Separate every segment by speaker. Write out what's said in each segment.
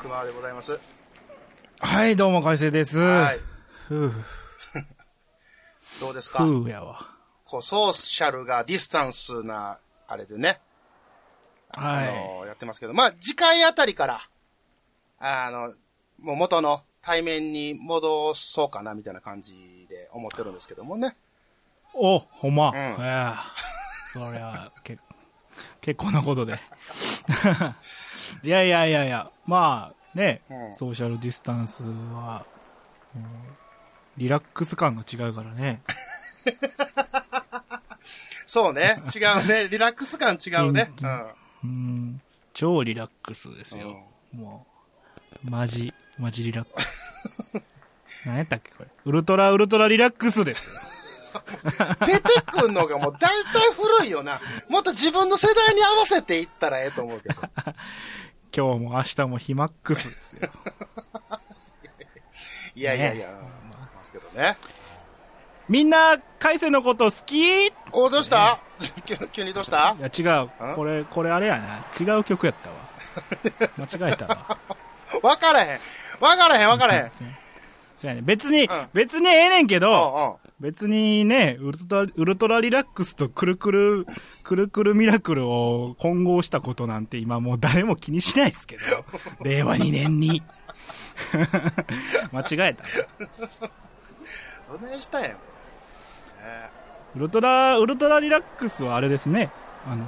Speaker 1: 熊川でございます。
Speaker 2: はい、どうも、海星です。
Speaker 1: はい。どうですか？
Speaker 2: ふうやわ。
Speaker 1: こう、ソーシャルがディスタンスな、あれでね、
Speaker 2: はい。
Speaker 1: あの、やってますけど、まあ、次回あたりから、あの、もう元の対面に戻そうかな、みたいな感じで思ってるんですけどもね。
Speaker 2: お、ほんま。
Speaker 1: ん
Speaker 2: いや、そりゃ、け、結構なことで。いやいやいやいや、まあ、ね、
Speaker 1: うん
Speaker 2: ソーシャルディスタンスは、うんリラックス感が違うからね。
Speaker 1: そうね。違うね。リラックス感違うね。うん。
Speaker 2: うん、超リラックスですよ。もう、マジ、マジリラックス。何やったっけこれ。ウルトラウルトラリラックスです。
Speaker 1: 出てくんのがもう大体古いよな。もっと自分の世代に合わせていったらええと思うけど。
Speaker 2: 今日も明日もヒマックスですよ。
Speaker 1: いやいやいや、ますけどね。
Speaker 2: みんな、海星のこと好きい
Speaker 1: お、どうした急急にどうした
Speaker 2: や、違う。これ、これあれやな。違う曲やったわ。間違えたわ。
Speaker 1: わからへん。わからへん、わからへん。
Speaker 2: そうやね。別に、
Speaker 1: ん
Speaker 2: 別にええねんけ
Speaker 1: う
Speaker 2: ど、
Speaker 1: んうん。
Speaker 2: 別にね、ウルトラ、ウルトラリラックスとくるくる、くるくるミラクルを混合したことなんて今もう誰も気にしないですけど。令和2年に。間違えた。
Speaker 1: どないしたんやん。ね
Speaker 2: ウルトラ、ウルトラリラックスはあれですね。あの、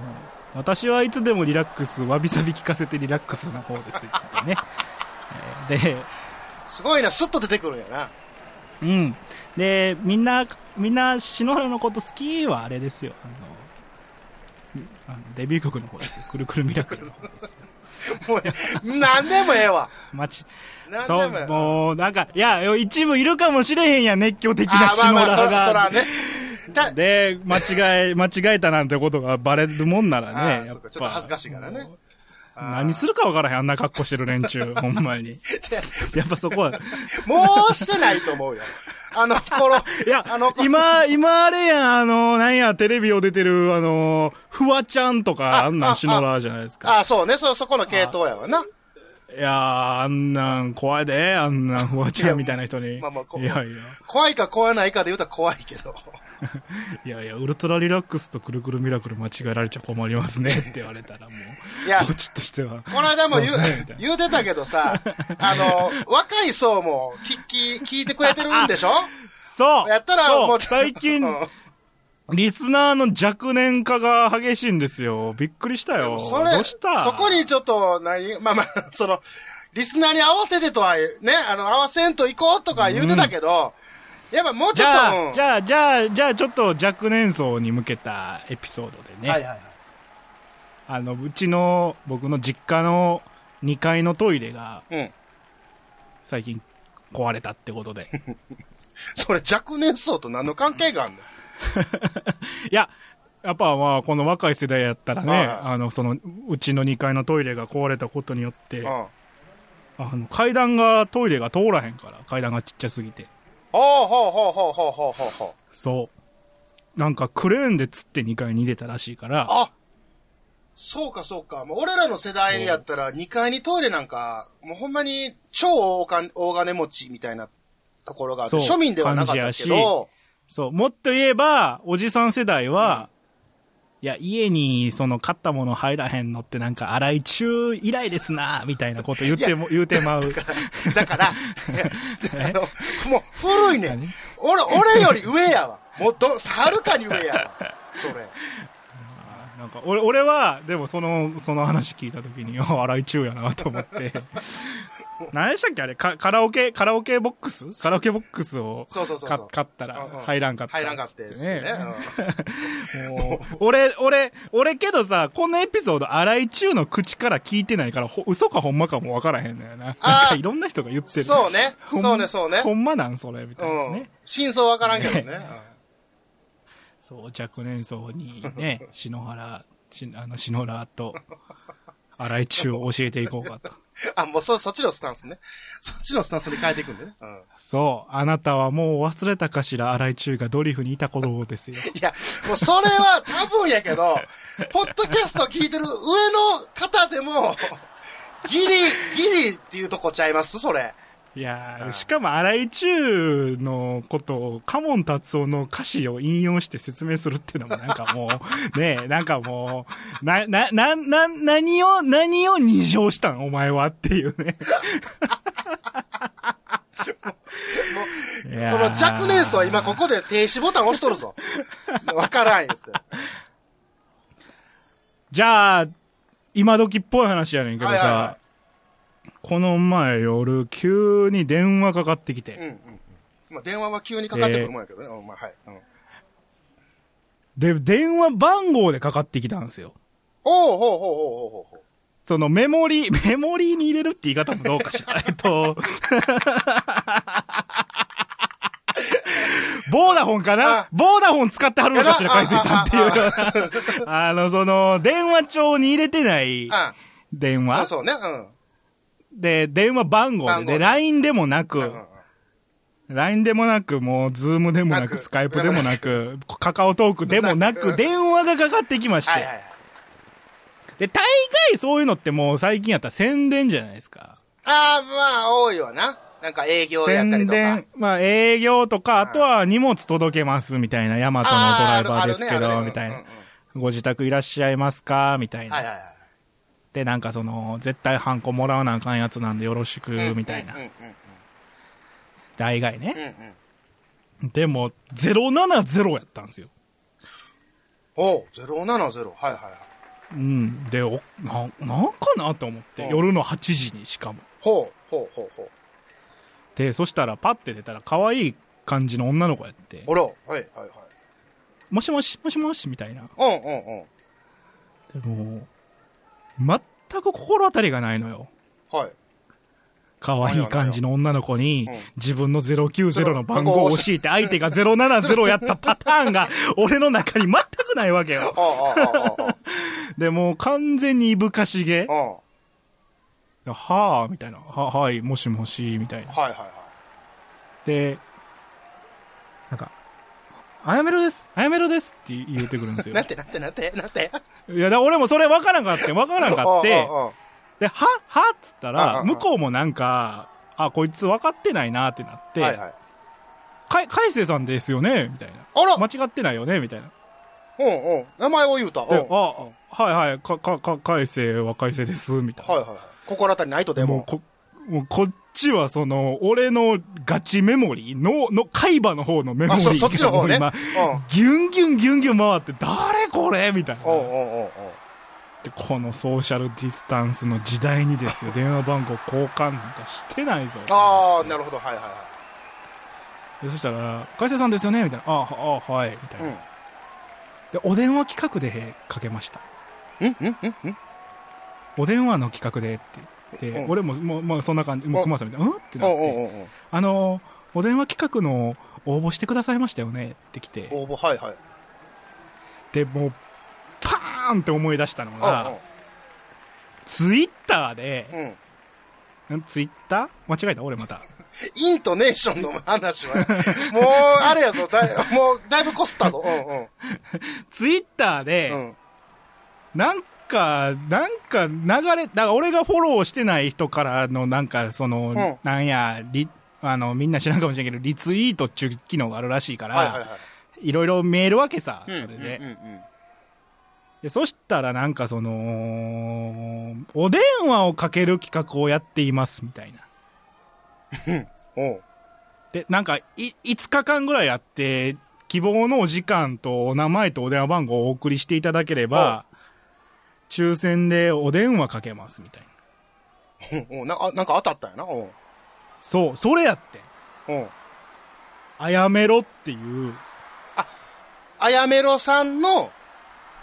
Speaker 2: 私はいつでもリラックス、わびさび聞かせてリラックスの方ですよってね。えーで、
Speaker 1: すごいな、スッと出てくるんやな。
Speaker 2: うん。で、みんな、みんな、篠原のこと好きはあれですよ。あの、あのデビュー曲の方ですよ。くるくるミラクルの方ですよ。
Speaker 1: もう、なんでもええわ。
Speaker 2: まち、
Speaker 1: なん
Speaker 2: そう、
Speaker 1: でも
Speaker 2: う、なんか、いや、一部いるかもしれへんやん、熱狂的な
Speaker 1: あ、まあ
Speaker 2: 篠
Speaker 1: まあ、そ
Speaker 2: 原が。
Speaker 1: そらね。だ
Speaker 2: で、間違え、間違えたなんてことがバレるもんなら
Speaker 1: あ
Speaker 2: ね。や
Speaker 1: そうかちょっと恥ずかしいからね。
Speaker 2: 何するかわからへん、あんな格好してる連中、ほんまに。やっぱそこは、
Speaker 1: もうしてないと思うよ。あの頃、
Speaker 2: いや
Speaker 1: あの、
Speaker 2: 今、今あれやん、あの、なんや、テレビを出てる、あの、フワちゃんとか、あんなん篠原じゃないですか。
Speaker 1: あ、そうね、そ、そこの系統やわな。
Speaker 2: いやー、あんなん怖いで、あんなん フワちゃんみたいな人に。
Speaker 1: まあまあ
Speaker 2: いやいや、
Speaker 1: 怖いか怖ないかで言うたら怖いけど。
Speaker 2: いやいや、ウルトラリラックスとくるくるミラクル間違えられちゃ困りますねって言われたらもう、
Speaker 1: いや、
Speaker 2: こっちとしては。
Speaker 1: この間も言う言うてたけどさ、あの、若い層も聞き、聞いてくれてるんでしょ？
Speaker 2: そう
Speaker 1: やったらもう
Speaker 2: 最近
Speaker 1: うん、
Speaker 2: リスナーの若年化が激しいんですよ。びっくりしたよ。
Speaker 1: それ、
Speaker 2: どうした？
Speaker 1: そこにちょっと、何、まあまあ、その、リスナーに合わせてとは、ね、あの、合わせんと行こうとか言うてたけど、やっぱもうちょっと、
Speaker 2: じゃあ、
Speaker 1: うん
Speaker 2: じゃあ、じゃあ、じゃあ、ちょっと若年層に向けたエピソードでね、
Speaker 1: はいはいはい。
Speaker 2: あの、うちの、僕の実家の2階のトイレが
Speaker 1: うん。
Speaker 2: 最近壊れたってことで。
Speaker 1: それ若年層と何の関係があんの？
Speaker 2: いや、やっぱまあ、この若い世代やったらね、
Speaker 1: あ
Speaker 2: あの、その、うちの2階のトイレが壊れたことによって、あの、階段が、トイレが通らへんから、階段がちっちゃすぎて。
Speaker 1: ああ、ほうほうほうほうほうほうほう。
Speaker 2: そう。なんか、クレーンで釣って2階に入れたらしいから。
Speaker 1: あそうかそうか。もう俺らの世代やったら2階にトイレなんか、もうほんまに超大金持ちみたいなところがあ
Speaker 2: る、
Speaker 1: 庶民ではなかったけど、
Speaker 2: そう、もっと言えば、おじさん世代は、いや、家に、その、買ったもの入らへんのってなんか、洗い中以来ですな、みたいなこと言っても、言うてまう。
Speaker 1: だから、あの もう古いねん。俺、俺より上やわ。もっと、はるかに上やわ。それ。
Speaker 2: なんか、俺、俺は、でもその、その話聞いたときに、あ、荒井中やなと思って。何でしたっけあれ？カカラオケ、カラオケボックス？カラオケボックスを。買ったら入らんかった。
Speaker 1: 入らんかってですね。
Speaker 2: もう 俺、俺、俺けどさ、このエピソード、荒井中の口から聞いてないから、ほ嘘かほんまかもわからへんのよな。なんかいろんな人が言ってる。
Speaker 1: そうね。そうね、そうね。
Speaker 2: ほんまなんそれ？みたいな
Speaker 1: うん
Speaker 2: ね。。
Speaker 1: 真相わからんけどね。
Speaker 2: そう、若年層にね、篠原、しあの、篠原と、荒井中を教えていこうかと。
Speaker 1: あ、もうそ、そっちのスタンスね。そっちのスタンスに変えていくんでね。うん。
Speaker 2: そう、あなたはもう忘れたかしら、荒井中がドリフにいたことですよ。
Speaker 1: いや、もうそれは多分やけど、ポッドキャスト聞いてる上の方でも、ギリ、ギリっていうとこちゃいます？それ。
Speaker 2: いやしかも荒井中のことを、カモン達夫の歌詞を引用して説明するっていうのもなんかもう、ねえ、なんかもう、な、な、な、な、何を、何を二乗したんお前はっていうね。いやー
Speaker 1: この若年層は今ここで停止ボタン押しとるぞ。わからん言って。
Speaker 2: じゃあ、今時っぽい話やねんけどさ、
Speaker 1: はいはいは
Speaker 2: この前夜、急に電話かかってきて、
Speaker 1: うんうんうん。まあ電話は急にかかってくるもんやけどね。うん、まあはい。うん。
Speaker 2: で、電話番号でかかってきたんですよ。
Speaker 1: おうほうほうほうほうほう。
Speaker 2: そのメモリー、メモリーに入れるって言い方もどうかしら。えっと、ボーダフォンかな？
Speaker 1: あ
Speaker 2: ボーダフォン使ってはるのかしら、
Speaker 1: あ
Speaker 2: 海水さんっていう。あの、その、電話帳に入れてない電話？
Speaker 1: そうね。うん。
Speaker 2: で、電話番号で、で、LINE でもなく
Speaker 1: うん、
Speaker 2: LINE でもなく、もう、ズームでもなく、スカイプでもなく、カカオトークでもな
Speaker 1: な
Speaker 2: く、
Speaker 1: く
Speaker 2: 電話がかかってきまして。で、大概そういうのってもう最近やったら宣伝じゃないですか。
Speaker 1: ああ、まあ、多いわな。なんか営業やったりとか。
Speaker 2: 宣伝、まあ営業とか、あとは荷物届けますみたいな、ヤマトのドライバーですけど、みたいな。ご自宅いらっしゃいますか？みたいな。
Speaker 1: はいはいはい。
Speaker 2: で、なんかその、絶対ハンコもらわなあかんやつなんでよろしく、みたいな大概ね。でも、070やったんですよ。
Speaker 1: おう、070。はいはいはい。
Speaker 2: うん。で、お、な、なんかなと思って、
Speaker 1: うん
Speaker 2: 夜の8時にしかも。
Speaker 1: ほう、ほうほうほう。
Speaker 2: で、そしたらパッて出たら可愛い感じの女の子やって、
Speaker 1: あら、はいはいはい。
Speaker 2: もしもし、もしもし、みたいな。
Speaker 1: うんうんうん。
Speaker 2: でも、全く心当たりがないのよ。
Speaker 1: はい。
Speaker 2: 可愛い感じの女の子に
Speaker 1: うん、
Speaker 2: 自分の090の番号を教えて、相手が070やったパターンが、俺の中に全くないわけよ。
Speaker 1: ああ、ああ、ああ、
Speaker 2: で、もう完全にいぶかしげ。はぁ、みたいな。は、はい、もしもし、みたいな。
Speaker 1: はいはいはい。
Speaker 2: で、なんか、あやめろです、あやめろですって言ってくるんですよ
Speaker 1: な。んてなんてなんてなんて
Speaker 2: いや、俺もそれ分からんかって、分からんかって、で、ははっつったら、
Speaker 1: うん
Speaker 2: 向こうもなんか、あ、こいつ分かってないなってなって、
Speaker 1: はいはい。
Speaker 2: かい、海星さんですよね？みたいな。
Speaker 1: あら
Speaker 2: 間違ってないよね？みたいな。
Speaker 1: うんうん。名前を言うた。うん。
Speaker 2: で、
Speaker 1: はい
Speaker 2: あ、はいはい、か、か、か、海星は海星です、みたいな。
Speaker 1: はいはい。心当たりないとでも。
Speaker 2: もうこ、もうこっちはその、俺のガチメモリーの、の、海馬の方のメモリー
Speaker 1: そっちの方ね。
Speaker 2: 今、ギュンギュンギュンギュン回って、誰これみたいな。
Speaker 1: おうおうおう
Speaker 2: でこのソーシャルディスタンスの時代にですよ、電話番号交換なんかしてないぞ。
Speaker 1: ああ、なるほど。はいはいは
Speaker 2: でそしたら、海星さんですよね？みたいな。ああ、はい。みたい
Speaker 1: い。
Speaker 2: な。で、お電話企画でかけました。
Speaker 1: うん。うんうんうん
Speaker 2: お電話の企画でって、
Speaker 1: うん。
Speaker 2: 俺も、もう、まあ、そんな感じ、もう、熊さんみたいな、うん？ってなって、あの、お電話企画の応募してくださいましたよね？って来て、
Speaker 1: 応募、はいはい。
Speaker 2: で、もう、パーンって思い出したの
Speaker 1: うん
Speaker 2: が、ツイッターで、
Speaker 1: うん。
Speaker 2: ん？ツイッター？間違えた？俺また。
Speaker 1: イントネーションの話は、もう、あれやぞ、だい、もう、だいぶこすったぞ。うん
Speaker 2: ツイッターで、
Speaker 1: うん。うん。
Speaker 2: なんか、なんか流れ、だから俺がフォローしてない人からのなんか、その、
Speaker 1: ん
Speaker 2: なんや、リ、あの、みんな知らんかもしれんけど、リツイートっていう機能があるらしいから、
Speaker 1: はいはいはい。
Speaker 2: いろいろ見えるわけさ、そ
Speaker 1: うん
Speaker 2: れで。
Speaker 1: うんうん
Speaker 2: でそしたらなんかその、お電話をかける企画をやっています、みたいな。で、なんか、い、5日間ぐらいやって、希望のお時間とお名前とお電話番号をお送りしていただければ、抽選でお電話かけますみたいな。
Speaker 1: うんうんなあなんか当たったんやな。うん。
Speaker 2: そう、それやってん。
Speaker 1: うん。
Speaker 2: あやめろっていう、
Speaker 1: あやめろさんの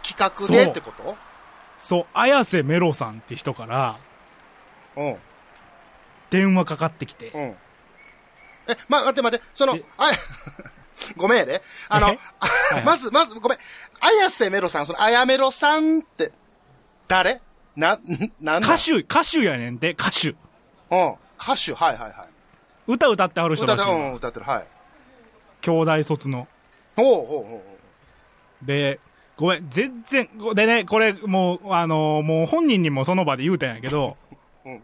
Speaker 1: 企画でってこと？
Speaker 2: そう、綾瀬メロさんって人から
Speaker 1: うん。
Speaker 2: 電話かかってきて、
Speaker 1: うん。え、ま、待って待って、その
Speaker 2: え、
Speaker 1: あ、ごめんやで。あのまず、まず、ごめん。綾瀬メロさん、その、あやめろさんって、誰？な、んなんだ？
Speaker 2: 歌手、歌手やねんて、歌手。
Speaker 1: うん。歌手、はいはいはい。
Speaker 2: 歌歌ってはる人
Speaker 1: 歌
Speaker 2: らしいわ
Speaker 1: うん、歌ってる、はい。
Speaker 2: 兄弟卒の。
Speaker 1: ほうほうほうほ
Speaker 2: で、ごめん、全然、ごでね、これ、もう、あのもう本人にもその場で言うたんやけど、
Speaker 1: うん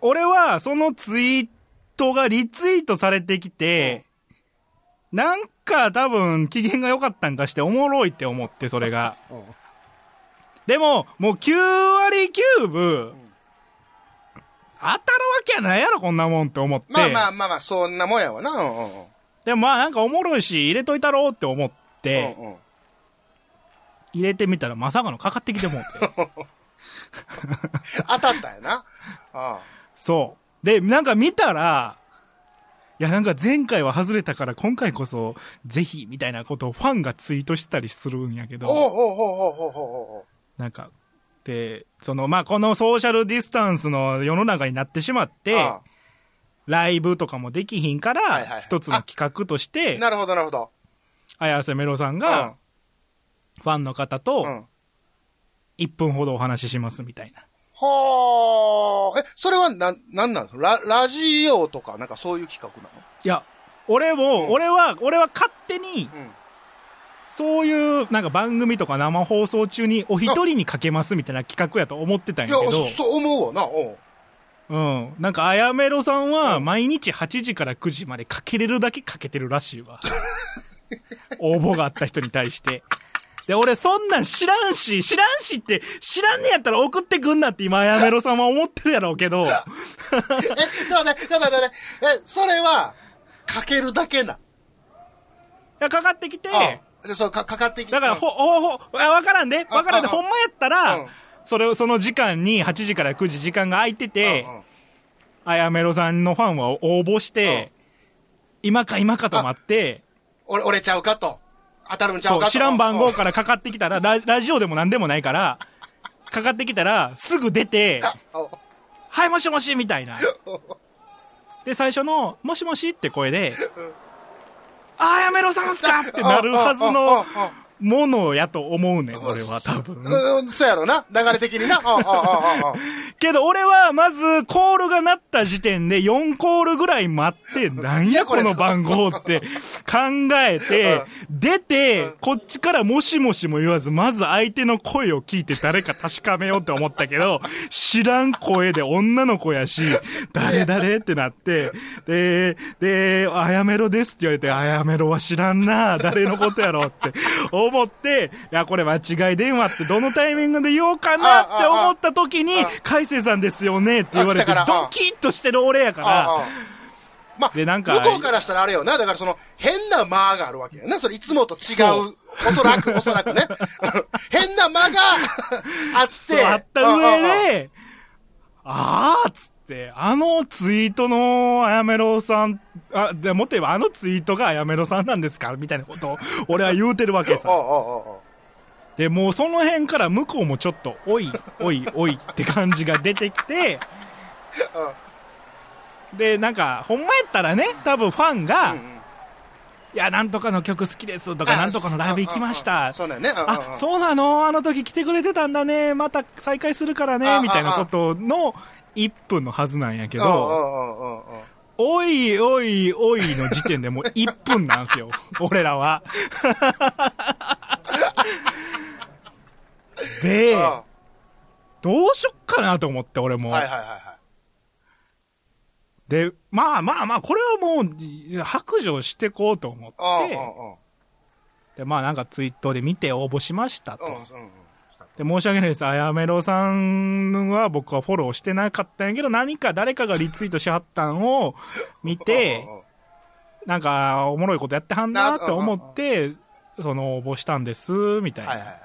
Speaker 2: 俺は、そのツイートがリツイートされてきて、なんか多分、機嫌が良かったんかして、おもろいって思って、それが。
Speaker 1: う。うん
Speaker 2: でも、もう9割9分、当たるわけやないやろ、こんなもんって思って。
Speaker 1: まあまあまあまあ、そんなもんやわな。うんうんうん。
Speaker 2: でもまあなんかおもろいし、入れといたろうって思って、
Speaker 1: うんうん
Speaker 2: 入れてみたらまさかのかかってきてもうて。
Speaker 1: 当たったんやな。あ
Speaker 2: そう。で、なんか見たら、いやなんか前回は外れたから今回こそぜひみたいなことをファンがツイートしてたりするんやけど、
Speaker 1: あおうほうほうほうほうほうほ
Speaker 2: なんか、で、そのまあこのソーシャルディスタンスの世の中になってしまっ
Speaker 1: う。
Speaker 2: て、
Speaker 1: あ
Speaker 2: ライブとかもできひんから
Speaker 1: はいはいはい、
Speaker 2: 一つの企画とし
Speaker 1: あ
Speaker 2: て、
Speaker 1: なるほどなるほど。
Speaker 2: 綾瀬メロさん
Speaker 1: うん
Speaker 2: が、ファンの方と
Speaker 1: うん。
Speaker 2: 1分ほどお話ししますみたいな。
Speaker 1: はあ。え、それはな、なんなのラ、ラジオとか、なんかそういう企画なの？
Speaker 2: いや、俺も、
Speaker 1: うん
Speaker 2: 俺は、俺は勝手に、
Speaker 1: うん。
Speaker 2: そういう、なんか番組とか生放送中にお一人にかけますみたいな企画やと思ってたん
Speaker 1: いや
Speaker 2: やけど、、
Speaker 1: そう思うわな。おう
Speaker 2: うん。なんか、あやめろさんは、
Speaker 1: うん
Speaker 2: 毎日8時から9時までかけれるだけかけてるらしいわ。応募があった人に対して。で、俺そんなん知らんし、知らんしって、知らんねやったら送ってくんなって今、あやめろさんは思ってるやろうけど、い
Speaker 1: え、ちょっと待って、ちょっと待って、ちょっと待って。え、それは、かけるだけな。
Speaker 2: やかかってきて、
Speaker 1: あで、そう、か、かかってきて。
Speaker 2: だから、ほ、ほ、ほ、あわからんで、わからんで、ほんまやったら、
Speaker 1: うん。
Speaker 2: それを、その時間に8時から9時時間が空いてて、あやめろさんのファンは応募して、今か今かと待って、
Speaker 1: 俺、俺ちゃうかと。当たるんちゃ
Speaker 2: そうう、
Speaker 1: かと。
Speaker 2: 知らん番
Speaker 1: うん
Speaker 2: 号からかかってきたら、ララジオでも何でもないから、かかってきたら、すぐ出て、
Speaker 1: お。
Speaker 2: はい、もしもし、みたいな。で、最初の、もしもしって声で、ああやめろさんすかってなるはずのものやと思うねん、俺は多分。
Speaker 1: うん、うんそうやろな。流れ的にな。ああ、ああ、ああ。
Speaker 2: けど俺はまずコールが鳴った時点で4コールぐらい待って、なんやこの番号って考えて、出て、こっちからもしもしも言わず、まず相手の声を聞いて誰か確かめようって思ったけど、知らん声で女の子やし、誰誰ってなって、で、で、あやめろですって言われて、あやめろは知らんな、誰のことやろって思って、いや、これ間違い電話ってどのタイミングで言おうかなって思った時に海星さんですよねって言われて、ドキッとしてる俺やから、
Speaker 1: まあ、
Speaker 2: でなんか
Speaker 1: 向こうからしたらあれよな。だからその、変な間があるわけやな。それいつもと違
Speaker 2: そう
Speaker 1: う。おそらく、おそらくね。変な間があって。
Speaker 2: あった上で、あーっつって、あのツイートのあやめろさん、あ、でもっと言えばあのツイートがあやめろさんなんですかみたいなことを俺は言うてるわけさ
Speaker 1: ああ。ああああ
Speaker 2: で、もうその辺から向こうもちょっと、おい、おい、おいって感じが出てきて、で、なんか、ほんまやったらね、多分ファンが、
Speaker 1: うんうん
Speaker 2: いや、なんとかの曲好きですとか、なんとかのライブ行きました。
Speaker 1: そうだよね。
Speaker 2: あ、そうなの？あの時来てくれてたんだね。また再会するから
Speaker 1: あ
Speaker 2: ね。みたいなことの1分のはずなんやけ
Speaker 1: け
Speaker 2: ど、おいおいおいの時点でもう1分なんすよ。俺らは。で、どうしよっかなと思って、俺も。
Speaker 1: はいはいはいはい。
Speaker 2: で、まあまあまあ、これはもう、白状してこうと思って、で、まあなんかツイートで見て応募しましたと。
Speaker 1: うんうんうん
Speaker 2: で、申し訳ないです。あやめろさんは僕はフォローしてなかったんやけど、何か誰かがリツイートしはったんを見て なんか、おもろいことやってはんなって思って、その、応募したんです、みたいな。
Speaker 1: はいはいはい。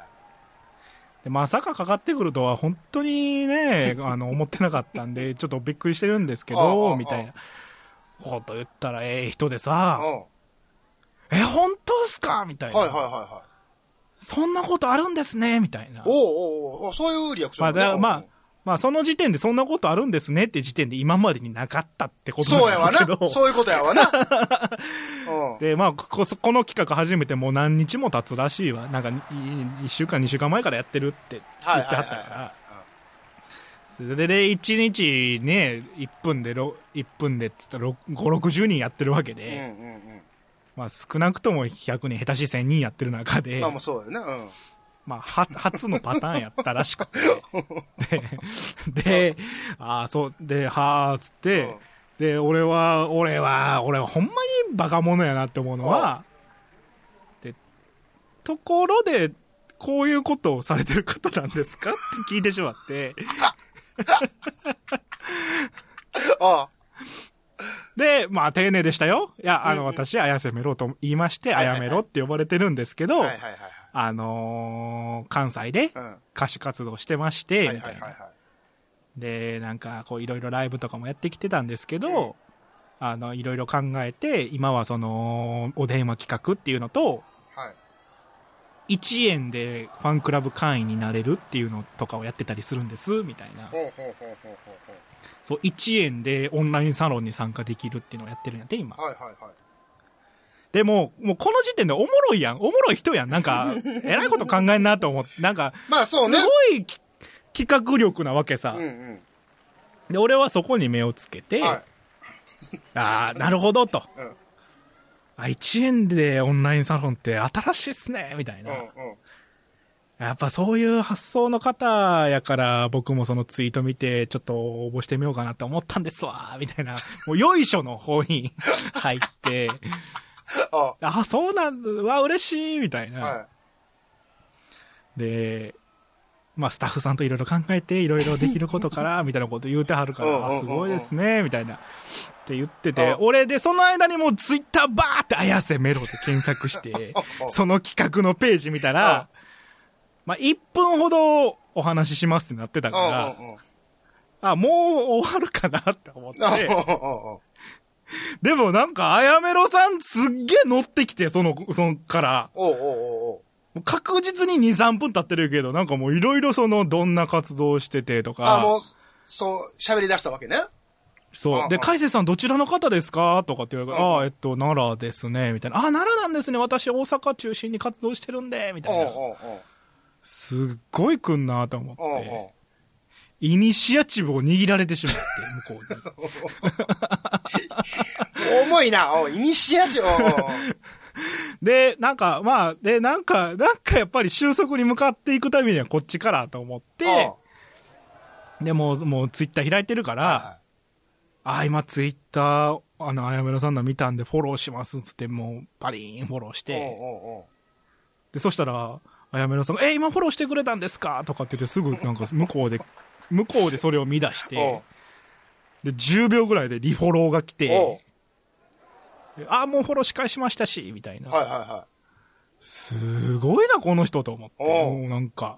Speaker 2: で、まさかかかってくるとは本当にね、あの、思ってなかったんで、ちょっとびっくりしてるんですけど、
Speaker 1: あ
Speaker 2: みたいなこと言ったら、ええ人でさえ、本当ですか？みたいな。
Speaker 1: はいはいはい。
Speaker 2: そんなことあるんですねみたいな。
Speaker 1: おうおうそういうリアクショ
Speaker 2: まあ、
Speaker 1: ンねうん
Speaker 2: だまあ、まあ、その時点でそんなことあるんですねって時点で今までになかったってこと
Speaker 1: そうやわな
Speaker 2: んだけど。。
Speaker 1: そういうことやわな。うん。
Speaker 2: で、まあ、こここの企画始めてもう何日も経つらしいわ。なんか、1週間、2週間前からやってるって言ってはったから。それで、1日ね、1分で、ろ1分でって言ったら、5、60人やってるわけ
Speaker 1: うん
Speaker 2: で、
Speaker 1: うんうん。
Speaker 2: まあ、少なくとも100人、下手し1000人やってる中で
Speaker 1: まあ、もうそうよね。うん。
Speaker 2: まあ、は、初のパターンやったらしくて。で、で、ああ、そう、で、はあ、つって、
Speaker 1: うん
Speaker 2: で、俺は、俺は、俺はほんまにバカ者やなって思うのは、で、ところで、こういうことをされてる方なんですかって聞いてしまって、
Speaker 1: あ
Speaker 2: で、まあ、丁寧でしたよ。いや、あの、
Speaker 1: うんうん
Speaker 2: 私、綾瀬メロと言いまして、綾メロって呼ばれてるんですけ
Speaker 1: あ。
Speaker 2: ど、
Speaker 1: はいはいはい
Speaker 2: あのー関西で。歌手活動してまして、
Speaker 1: はい
Speaker 2: みたいな。で、なんか、こう、いろいろライブとかもやってきてたんですけど、あの、いろいろ考えて、今はその、お電話企画っていうのと、
Speaker 1: はい。
Speaker 2: 1円でファンクラブ会員になれるっていうのとかをやってたりするんです、みたいな。
Speaker 1: ほうほうほうほうほうほ
Speaker 2: そう、1円でオンラインサロンに参加できるっていうのをやってるんやって、今
Speaker 1: う。。はいはいはい。
Speaker 2: でも、もうこの時点でおもろいやん。おもろい人やん。なんか、えらいこと考えんなと思って、なんか、
Speaker 1: まあそうね。
Speaker 2: すごいき企画力なわけさ。
Speaker 1: うんうん。
Speaker 2: で、俺はそこに目をつけて、
Speaker 1: はい。
Speaker 2: ああ、なるほどと。
Speaker 1: うん
Speaker 2: あ、1円でオンラインサロンって新しいっすね、みたいな。
Speaker 1: うんうん。
Speaker 2: やっぱそういう発想の方やから、僕もそのツイート見て、ちょっと応募してみようかなって思ったんですわ、みたいな。もう、よいしょの方に 入って、
Speaker 1: あ。
Speaker 2: あ、そうなんだ、わ、嬉しい、みたいな。
Speaker 1: は
Speaker 2: で、まあ、スタッフさんといろいろ考えて、いろいろできることから、みたいなこと言うてはるから、すごいですね、みたいな。って言ってて
Speaker 1: うん、
Speaker 2: 俺で、その間にもうツイッターバーって、綾瀬メロで検索して、
Speaker 1: うん。
Speaker 2: その企画のページ見たら、まあ、1分ほどお話ししますってなってた
Speaker 1: い。
Speaker 2: から。あ、もう終わるかなって思って、でもなんか、あやめろさんすっげえ乗ってきて、その、そのから、確実に2、3分経ってるけど、なんかもういろいろその、どんな活動をしててとか、
Speaker 1: あ、もう、そう、喋り出したわけね。
Speaker 2: そう。で、海星さんどちらの方ですかとかって言われて、ああ、えっと、奈良ですね、みたいな。あ、奈良なんですね、私大阪中心に活動してるんで、みたいな。すっごい来んなと思って、イニシアチブを握られてしまって、向こうに。
Speaker 1: 重いな、おうイニシアチブ、
Speaker 2: で、なんか、まあ、で、なんか、なんかやっぱり収束に向かっていくためにはこっちからと思って、でもう、もうツイッター開いてるから、
Speaker 1: は
Speaker 2: あ、今ツイッター、あの、あやめろさんの見たんでフォローしますっつって、もう、パリーンフォローして、で、そしたら、あやめろさんが、え、今フォローしてくれたんですか？とかって言って、すぐなんか向こうで、向こうでそれを見出して、で、10秒ぐらいでリフォローが来
Speaker 1: お
Speaker 2: て、であ、もうフォローし返しましたし、みたいな。
Speaker 1: うはいはいは
Speaker 2: すごいな、この人と思って。もうなんか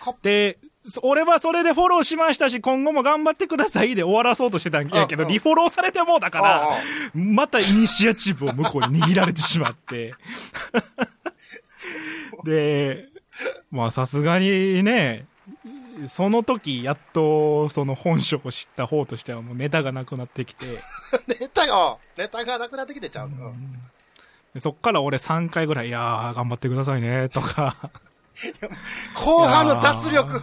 Speaker 1: か。
Speaker 2: で、そ俺はそれでフォローしましたし、今後も頑張ってくださいで終わらそうとしてたんやけど、リフォローされてもうだか
Speaker 1: い。
Speaker 2: ら、またイニシアチブを向こうに握られてしまって。で、まあさすがにね、その時やっとその本性を知った方としてはもうネタがなくなってきて、
Speaker 1: ネタが、ネタがなくなってきてちゃう。うん。
Speaker 2: でそっから俺3回ぐらい、いやー頑張ってくださいね、とか、
Speaker 1: 後半の脱力。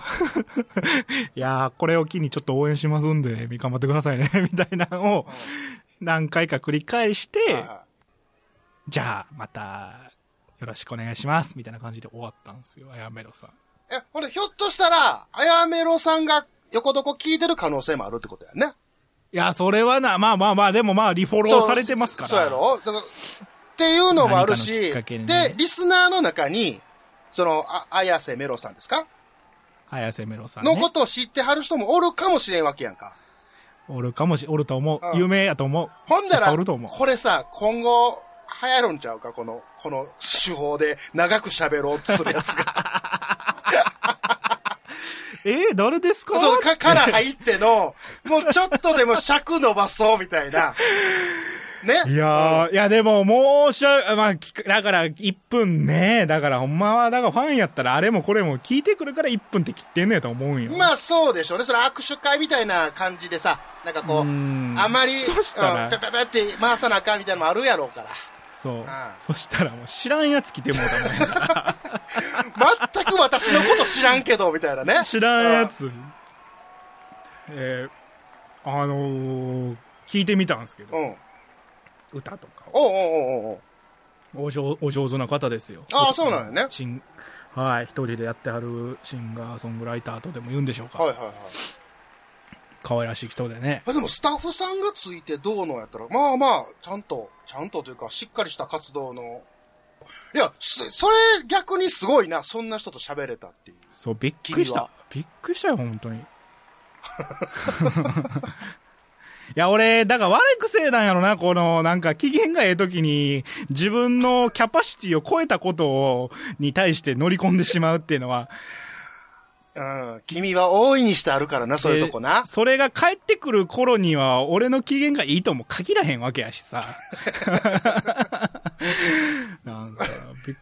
Speaker 2: いやー。これを機にちょっと応援しますんで、頑張ってくださいね、みたいなのを何回か繰り返して、じゃあまたよろしくお願いします、みたいな感じで終わったんですよ、あやめろさん。
Speaker 1: いえ、ほんで、ひょっとしたら、あやめろさんが横どこ聞いてる可能性もあるってことやね。
Speaker 2: いや、それはな、まあまあまあ、でもまあ、リフォローされてますから。
Speaker 1: そうそうやろだから、っていうのもあるし、
Speaker 2: ね
Speaker 1: で、リスナーの中に、その、あ、綾瀬メロさんですか、
Speaker 2: 綾瀬メロさん、ね。
Speaker 1: のことを知ってはる人もおるかもしれんわけやんか。
Speaker 2: おるかもし、おると思う。
Speaker 1: うん
Speaker 2: 有名やと思う。
Speaker 1: ほんだら、
Speaker 2: おると思う。
Speaker 1: これさ、今後、流行るんちゃうか？この、この手法で長く喋ろうとするやつが。
Speaker 2: えー、誰ですか？
Speaker 1: そう、か、から入っての、もうちょっとでも尺伸ばそうみたいな。ね？
Speaker 2: いやー、いやでも、もうしゃ、まあ、聞くだから、1分ね、だからほんまは、だからファンやったらあれもこれも聞いてくるから1分って切ってんのやと思うんよ。
Speaker 1: まあそうでしょうね。それ握手会みたいな感じでさ、なんかこう、
Speaker 2: うん
Speaker 1: あまり、
Speaker 2: そしたら
Speaker 1: うん、ペペペって回さなあかんみたいなのもあるやろうから。
Speaker 2: そう。そしたらもう知らんやつ来てもうたもん。
Speaker 1: 全く私のこと知らんけど、みたいなね。
Speaker 2: 知らんやつ。えー、あのー、聞いてみたんですけど、
Speaker 1: うん。うん。
Speaker 2: 歌とかを。
Speaker 1: おうおうおうおう
Speaker 2: お上お上手な方ですよ。
Speaker 1: ああそうなんやね
Speaker 2: シンはい、一人でやってはるシンガーソングライターとでも言うんでしょうか。
Speaker 1: はいはいはい。
Speaker 2: 可愛らしい人でね。
Speaker 1: あでもスタッフさんがついてどうのやったら、まあまあ、ちゃんと、ちゃんとというか、しっかりした活動の。いや、すそれ逆にすごいな、そんな人と喋れたっていう。
Speaker 2: そう、びっくりした。びっくりしたよ、本当に。いや、俺、だから悪い癖なんやろな、この、なんか、機嫌がええ時に、自分のキャパシティを超えたことを、に対して乗り込んでしまうっていうのは、
Speaker 1: うん。君は大いにしてあるからな、そういうとこな
Speaker 2: で。それが帰ってくる頃には、俺の機嫌がいいとも限らへんわけやしさ。なんか、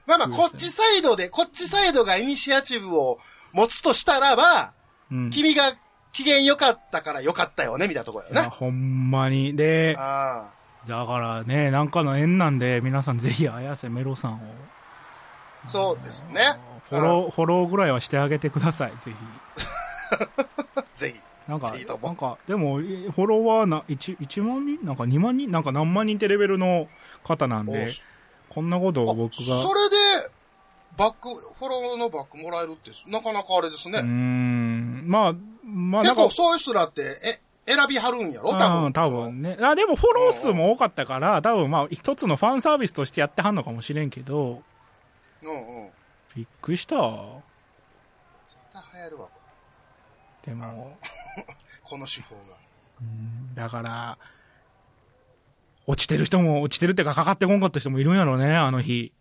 Speaker 1: まあまあ、こっちサイドで、こっちサイドがイニシアチブを持つとしたらば、
Speaker 2: うん。
Speaker 1: 君が機嫌良かったから良かったよね、みたいなところよな。
Speaker 2: ほんまに。で、
Speaker 1: あ
Speaker 2: だからね、なんかの縁なんで、皆さんぜひ、綾瀬メロさんを、
Speaker 1: あ、そうですね。
Speaker 2: フォロー、フォローぐらいはしてあげてください、ぜひ。
Speaker 1: ぜひ。
Speaker 2: なんかなんか、でも、フォロワーな、1、1万人？なんか2万人？なんか何万人ってレベルの方なんで
Speaker 1: お、
Speaker 2: こんなことを僕が、
Speaker 1: それで、バック、フォローのバックもらえるって、なかなかあれですね。
Speaker 2: うーん、まあ、まあ、
Speaker 1: 結構、そういう人だって、え、選びはるんやろ？多分。
Speaker 2: うん多分ね。あ、でもフォロー数も多かったから、多分まあ、一つのファンサービスとしてやってはんのかもしれんけど、
Speaker 1: うんうん。
Speaker 2: びっくりした。
Speaker 1: 絶対流行るわ、こ
Speaker 2: でも、
Speaker 1: れ この手法が。
Speaker 2: だから、落ちてる人も、落ちてるってか、かかってこんかった人もいるんやろうね、あの日。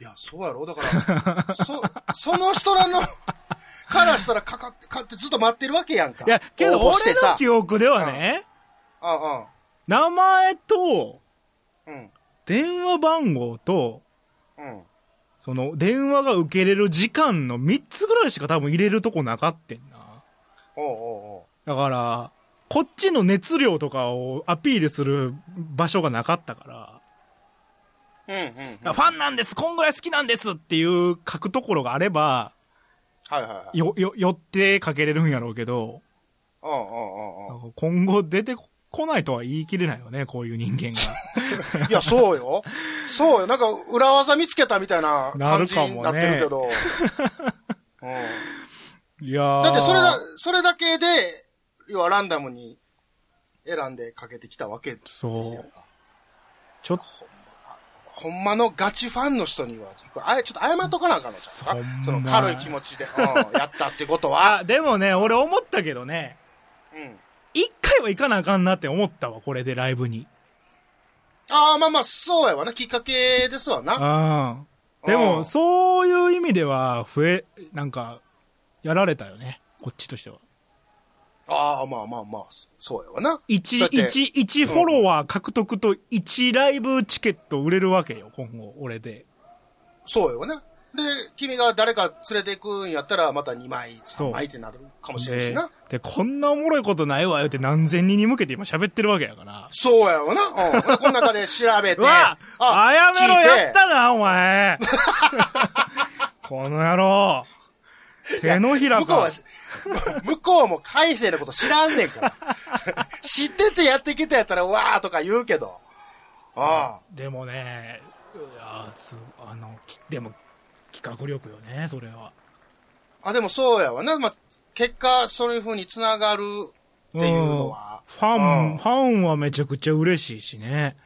Speaker 1: いや、そうやろだから、そ、その人らの、からしたらかかって、かってずっと待ってるわけやんか。
Speaker 2: いや、けど俺の記憶ではね、
Speaker 1: うん
Speaker 2: 名前と、
Speaker 1: うん。うん。
Speaker 2: 電話番号と、
Speaker 1: うん。
Speaker 2: その、電話が受けれる時間の3つぐらいしか多分入れるとこなかってんな。
Speaker 1: おうおう
Speaker 2: だから、こっちの熱量とかをアピールする場所がなかったから、
Speaker 1: うんうんうん。
Speaker 2: ファンなんです、こんぐらい好きなんですっていう書くところがあれば、
Speaker 1: はいはいはい。
Speaker 2: よ、よ、寄ってかけれるんやろうけど、
Speaker 1: うんうんうんう
Speaker 2: 今後出てこないとは言い切れないよね、こういう人間が。
Speaker 1: いや、そうよ。そうよ。なんか、裏技見つけたみたいな感じになってるけど。うん。
Speaker 2: いやー
Speaker 1: だって、それだ、それだけで、要はランダムに選んでかけてきたわけです
Speaker 2: そう
Speaker 1: よ。
Speaker 2: ちょっと、
Speaker 1: ほんまのガチファンの人には、あれちょっと謝っとかなあかんのその軽い気持ちで、うん、やったってことは。
Speaker 2: あ、でもね、俺思ったけどね、
Speaker 1: うん。
Speaker 2: 一回は行かなあかんなって思ったわ、これでライブに。
Speaker 1: ああ、まあまあ、そうやわな。きっかけですわな。
Speaker 2: うん。で
Speaker 1: う
Speaker 2: も、
Speaker 1: ん
Speaker 2: そういう意味では、増え、なんか、やられたよね。こっちとしては。
Speaker 1: ああ、まあまあまあ、そうやわな。
Speaker 2: 一
Speaker 1: だって
Speaker 2: 一一フォロワー獲得と1ライブチケット売れるわけよ、今後、俺で。
Speaker 1: そうよね。で、君が誰か連れて行くんやったら、また2枚、
Speaker 2: そう
Speaker 1: 3枚ってなるかもしれんし
Speaker 2: で
Speaker 1: な。
Speaker 2: で、こんなおもろいことないわよって何千人に向けて今喋ってるわけやから。
Speaker 1: そうやわな。うん。でこの中で調べて。
Speaker 2: う わあやめろやったな、お前 この野郎手のひら
Speaker 1: 向こうは
Speaker 2: か。、
Speaker 1: 向こうも改正のこと知らんねんから。知っててやってきたやったら、うわーとか言うけど。ああ。
Speaker 2: でもね、いやすあの、きでも、企画力よね、それは。
Speaker 1: あ、でもそうやわな。まあ、結果、そういう風に繋がるっていうのは。
Speaker 2: ファン、
Speaker 1: うん
Speaker 2: ファンはめちゃくちゃ嬉しいしね。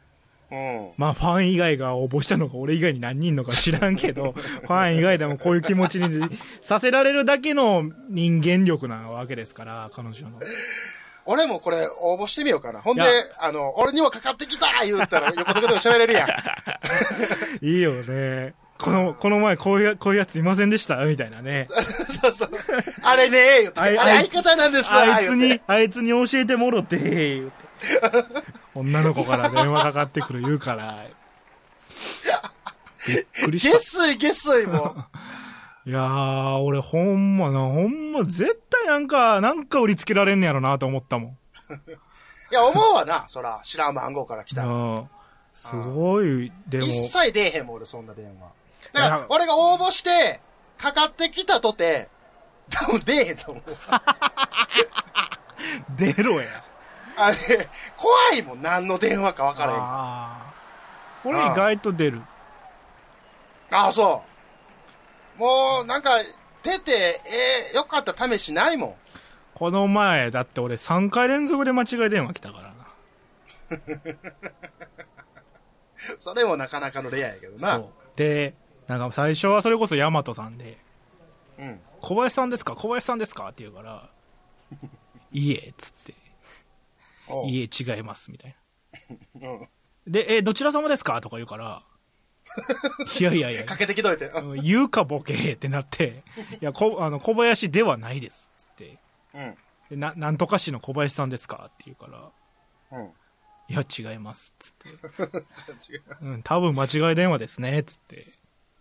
Speaker 1: うん。
Speaker 2: まあ、ファン以外が応募したのが俺以外に何人のか知らんけど、ファン以外でもこういう気持ちにさせられるだけの人間力なわけですから、彼女の。
Speaker 1: 俺もこれ応募してみようかな。ほんであの、俺にもかかってきた言うたら横ででも喋れるやん。
Speaker 2: いいよね。この、この前こういうや、こういうやついませんでした？みたいなね。
Speaker 1: そうそう。あれねあれ相方なんです
Speaker 2: あいつに、あいつに教えてもろて、言うて。女の子から電話かかってくる言うから。びっくり
Speaker 1: 下
Speaker 2: し
Speaker 1: 水下水も。
Speaker 2: た。いやー、俺ほんまな、ほんま絶対なんか、なんか売りつけられんねやろなと思ったもん。
Speaker 1: いや、思うわな、そら。知らん番号から来たら。
Speaker 2: うん。すごい、でも、
Speaker 1: 一切出えへんもん、俺、そんな電話。だから、俺が応募して、かかってきたとて、多分出えへんと思う。
Speaker 2: 出ろや。
Speaker 1: あれ、怖いもん、何の電話か分からへん。あ
Speaker 2: あー俺意外と出る。
Speaker 1: あ、そう。もう、なんか、出て、えー、よかった試しないもん。
Speaker 2: この前、だって俺3回連続で間違い電話来たからな。
Speaker 1: それもなかなかのレアやけどな。
Speaker 2: そう。で、なんか最初はそれこそヤマトさんで、
Speaker 1: うん。
Speaker 2: 小林さんですか？小林さんですか？って言うから、いえ、つって、いえ、違います、みたいな。
Speaker 1: うん。
Speaker 2: で、え、どちら様ですか？とか言うから、いやいやいや、
Speaker 1: かけてきといて。
Speaker 2: 言うかボケってなって、いや、こあの小林ではないです、つって。
Speaker 1: うん。
Speaker 2: でな、なんとか市の小林さんですか？って言うから、
Speaker 1: うん。
Speaker 2: いや、違います、つって。
Speaker 1: う
Speaker 2: ん、多分間違い電話ですね、つって。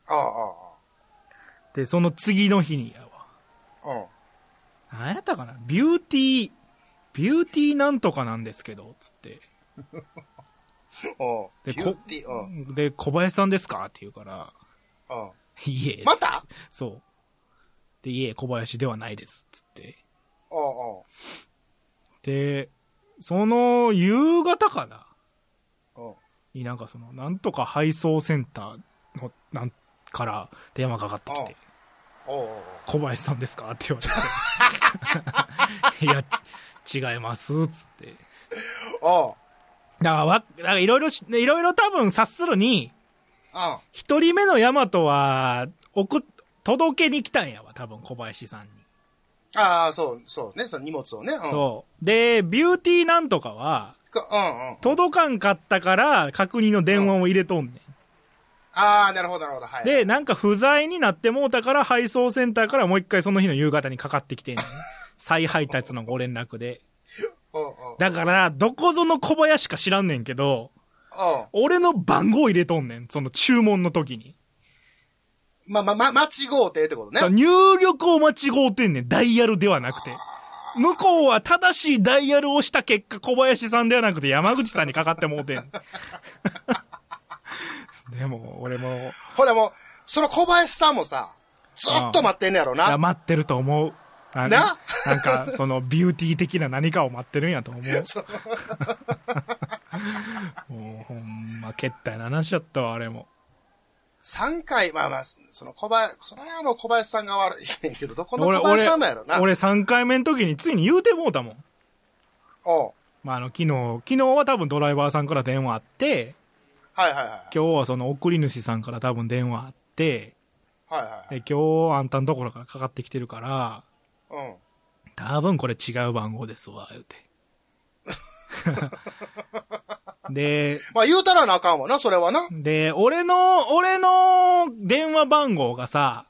Speaker 1: ああ、
Speaker 2: で、その次の日にやわ。
Speaker 1: ああ。うん。
Speaker 2: 何やったかな？ビューティー、ビューティーなんとかなんですけど、つって。
Speaker 1: お う
Speaker 2: で
Speaker 1: ビューティー、うん。
Speaker 2: で、小林さんですか？って言うから、
Speaker 1: うん。
Speaker 2: いえ。
Speaker 1: また？
Speaker 2: そう。で、いえ、小林ではないです、つって。
Speaker 1: おうおう
Speaker 2: で、その夕方かな？になんかその、なんとか配送センターの、なんから電話かかってきて、小林さんですか？って言われて。いや、違います、つって。
Speaker 1: おう
Speaker 2: だからわ、だからいろいろし、いろいろ多分察するに、
Speaker 1: うん。
Speaker 2: 一人目のヤマトは、送っ、届けに来たんやわ、多分小林さんに。
Speaker 1: ああ、そう、そうね、その荷物をね。うん、
Speaker 2: そう。で、ビューティーなんとかは、
Speaker 1: かうんうん。
Speaker 2: 届かんかったから、確認の電話を入れとんねん。
Speaker 1: ああ、なるほど、なるほど。はい。
Speaker 2: で、なんか不在になってもうたから、配送センターからもう一回その日の夕方にかかってきてんねん。再配達のご連絡で。だから、どこぞの小林か知らんねんけど、
Speaker 1: うん。
Speaker 2: 俺の番号入れとんねん。その注文の時に。
Speaker 1: ま、ま、ま、間違うてってことね
Speaker 2: そう。入力を間違うてんねん。ダイヤルではなくて。向こうは正しいダイヤルをした結果、小林さんではなくて山口さんにかかってもうてん。でも、俺も、
Speaker 1: ほらもう、その小林さんもさ、ずっと待ってんねやろ
Speaker 2: いや
Speaker 1: な。
Speaker 2: 待ってると思う。な
Speaker 1: な？
Speaker 2: なんか、その、ビューティー的な何かを待ってるんやと思う。もう、ほんま、けったいな話やったわ、あれも。
Speaker 1: 3回、まあまあ、その小林、それはもう小林さんが悪いけど、どこの
Speaker 2: 俺、
Speaker 1: 小林
Speaker 2: 俺
Speaker 1: さんなんやろな。、
Speaker 2: 俺3回目の時についに言うてもうたもん。
Speaker 1: おう
Speaker 2: まあ、あの、昨日、昨日は多分ドライバーさんから電話あって、
Speaker 1: はいはいはい。
Speaker 2: 今日はその送り主さんから多分電話あって、
Speaker 1: はいはい
Speaker 2: で今日あんたのところからかかってきてるから、
Speaker 1: はい。うん。
Speaker 2: 多分これ違う番号ですわ、言うて。で、
Speaker 1: まあ言うたらなあかんわな、それはな。
Speaker 2: で、俺の、俺の電話番号がさ、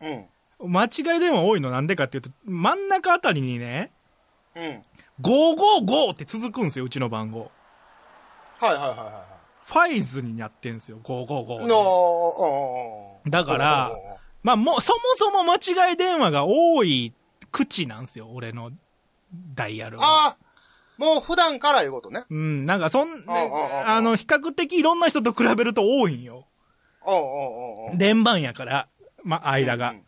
Speaker 1: うん。
Speaker 2: 間違い電話多いのなんでかっていうと、真ん中あたりにね、
Speaker 1: うん。
Speaker 2: 555って続くんですよ、うちの番号。
Speaker 1: はいはいはいは
Speaker 2: ファイズになってんすよ、555
Speaker 1: い。。のー、うん。
Speaker 2: だからまあ、もう、そもそも間違い電話が多い口なんですよ、俺のダイヤルは。
Speaker 1: ああ、もう普段からいうことね。
Speaker 2: うん、なんかそん、あの、比較的いろんな人と比べると多いんよ。連番やから、ま、間が。
Speaker 1: うんうん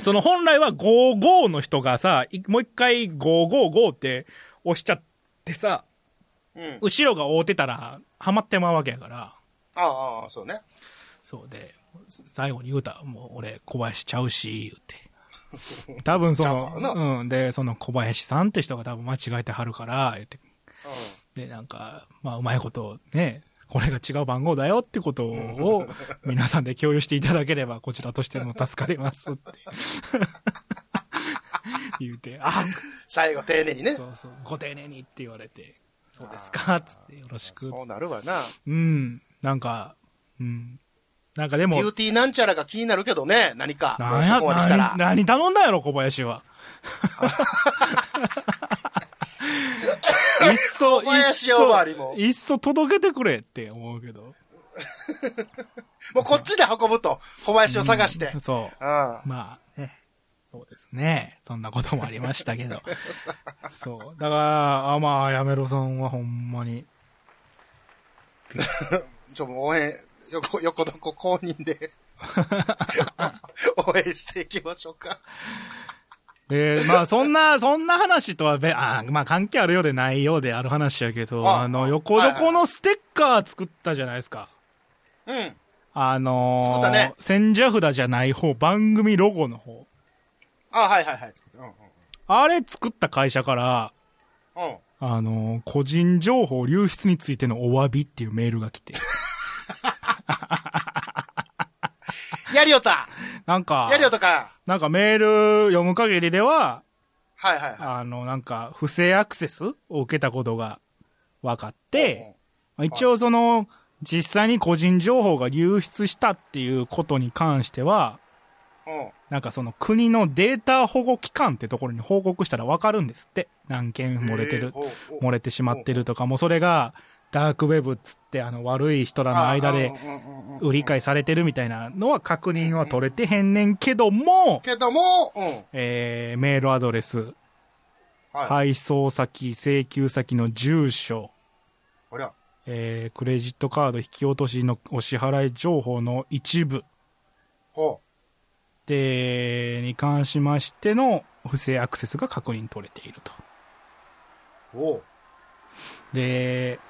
Speaker 2: その本来は55の人がさ、いもう一回555って押しちゃってさ、
Speaker 1: うん。
Speaker 2: 後ろが追うてたら、ハマってまうわけやから。
Speaker 1: ああ、ああ、そうね。
Speaker 2: そうで、最後に言うたもう俺、小林ちゃうし、言うて。多分そ
Speaker 1: ちゃうから
Speaker 2: の、うん、で、その小林さんって人が多分間違えてはるから、言って。
Speaker 1: う
Speaker 2: で、なんか、まあ、うまいこと、ね、これが違う番号だよってことを、皆さんで共有していただければ、こちらとしても助かりますって。言うて、あ、
Speaker 1: ん。最後、丁寧にね。
Speaker 2: そうそう、ご丁寧にって言われて、そうですか、つって、よろしく。
Speaker 1: そうなるわな。
Speaker 2: うん、なんか、うん。なんかでも
Speaker 1: ビュ、ーティーなんちゃらが気になるけどね、何か。も
Speaker 2: なんや、
Speaker 1: うそこまで来たら
Speaker 2: 何、。何頼んだやろ、小林は。いっそ、
Speaker 1: 小林呼ばわりも
Speaker 2: いっそ届けてくれって思うけど。
Speaker 1: もうこっちで運ぶと、小林を探して。うん。
Speaker 2: そう。まあね。そうですね。そんなこともありましたけど。そう。だから、あまあ、やめろさんはほんまに。
Speaker 1: ちょ、もう応援、横、横どこ公認で、応援していきましょうか。
Speaker 2: で、まあ、そんな、そんな話とはべ、あまあ、関係あるようでないようである話やけど、
Speaker 1: あ
Speaker 2: あの、
Speaker 1: あ
Speaker 2: 横どこのステッカー作ったじゃないですか。
Speaker 1: うん。
Speaker 2: あのー、
Speaker 1: ね
Speaker 2: 千社札じゃない方、番組ロゴの方。
Speaker 1: あ、はいはいはい。作ったうん
Speaker 2: あれ作った会社から、
Speaker 1: うん。うん。
Speaker 2: あのー個人情報流出についてのお詫びっていうメールが来て。
Speaker 1: やりよった
Speaker 2: なんか
Speaker 1: や、りよったか
Speaker 2: なんかメール読む限りでは、
Speaker 1: はいはいはい。
Speaker 2: あの、なんか、不正アクセスを受けたことが分かって、まあ一応その、実際に個人情報が流出したっていうことに関しては、
Speaker 1: うん、うん。
Speaker 2: なんかその国のデータ保護機関ってところに報告したら分かるんですって。何件漏れてる漏れてしまってるとか、もうそれが、ダークウェブっつって、あの、悪い人らの間で、売り買いされてるみたいなのは確認は取れてへんねんけども、
Speaker 1: けども、うん。
Speaker 2: えー、メールアドレス、
Speaker 1: はい。
Speaker 2: 配送先、請求先の住所。えー、クレジットカード引き落としのお支払い情報の一部
Speaker 1: ほ
Speaker 2: で、に関しましての不正アクセスが確認取れていると。
Speaker 1: う。おう。
Speaker 2: で、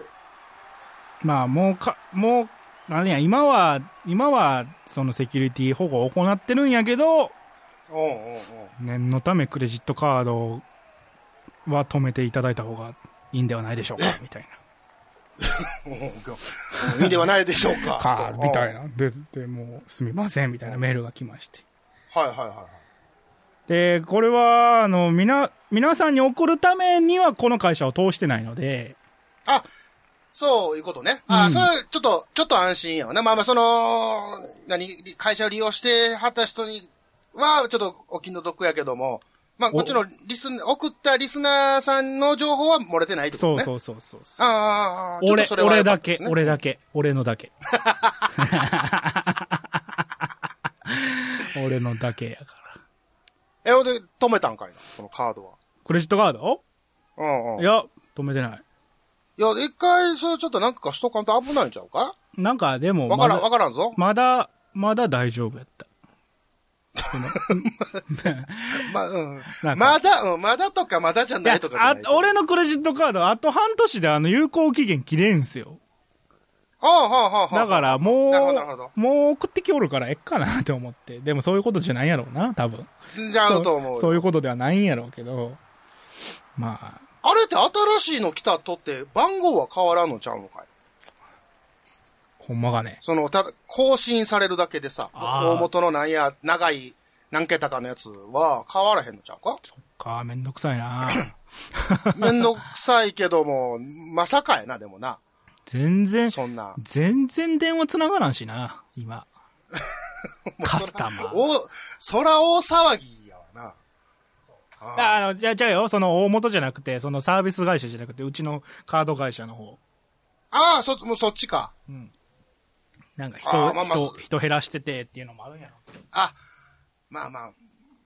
Speaker 2: まあもうか、もう、何や、今は、今はそのセキュリティ保護を行ってるんやけど、
Speaker 1: おうお。
Speaker 2: 念のためクレジットカードは止めていただいた方がいいんではないでしょうか、みたいな。
Speaker 1: いいではないでしょうか。
Speaker 2: か、みたい
Speaker 1: な。
Speaker 2: な。で、で、もう、すみません、みたいなメールが来まして。
Speaker 1: はいはいはいはい。
Speaker 2: で、これは、あの、みな、皆さんに送るためにはこの会社を通してないので、
Speaker 1: あ、そういうことね。あ、
Speaker 2: うん
Speaker 1: それ、ちょっと、ちょっと安心やわね。まあまあ、その、何、会社を利用してはった人には、ちょっとお気の毒やけども、まあ、こっちのリス送ったリスナーさんの情報は漏れてないってことね。
Speaker 2: そうそうそうそう。
Speaker 1: ああああ、ああちょっ
Speaker 2: 俺俺だけ俺だけ、俺のだけ。俺のだけやから。
Speaker 1: え、ほんで、止めたんかいな、このカードは。
Speaker 2: クレジットカード？
Speaker 1: うんうん。
Speaker 2: いや、止めてない。
Speaker 1: いや、一回、それちょっとなんかしとかんと危ないんちゃうか？
Speaker 2: なんかでも、
Speaker 1: わからん、わからんぞ。
Speaker 2: まだ、まだ大丈夫やった。
Speaker 1: ま、うん。まだ、うん、まだとかまだじゃないとかじゃない
Speaker 2: あ、俺のクレジットカード、あと半年であの有効期限切れんすよ。だからもう、もう送ってきおるからえっかなって思って。でもそういうことじゃないやろうな、多分。
Speaker 1: 死んじゃうと思うよ。
Speaker 2: そういうことではないんやろうけど。まあ、
Speaker 1: あれって新しいの来たとって番号は変わらんのちゃうのかい？
Speaker 2: ほんまがね。
Speaker 1: その、ただ、更新されるだけでさ、大元のなんや、長い何桁かのやつは変わらへんのちゃうか？
Speaker 2: そっか、めんどくさいな。
Speaker 1: めんどくさいけども、まさかやな、でもな。
Speaker 2: 全然、
Speaker 1: そんな。
Speaker 2: 全然電話繋がらんしな、今。カスタマー。
Speaker 1: お、そら大騒ぎやわな。あ
Speaker 2: ああの、じゃあ、じゃあよ、その大元じゃなくて、そのサービス会社じゃなくて、うちのカード会社の方。
Speaker 1: あー、そ、もうそっちか。
Speaker 2: なんか人、
Speaker 1: まあまあ
Speaker 2: 人、人減らしててっていうのもあるんやろ。
Speaker 1: あ、まあまあ。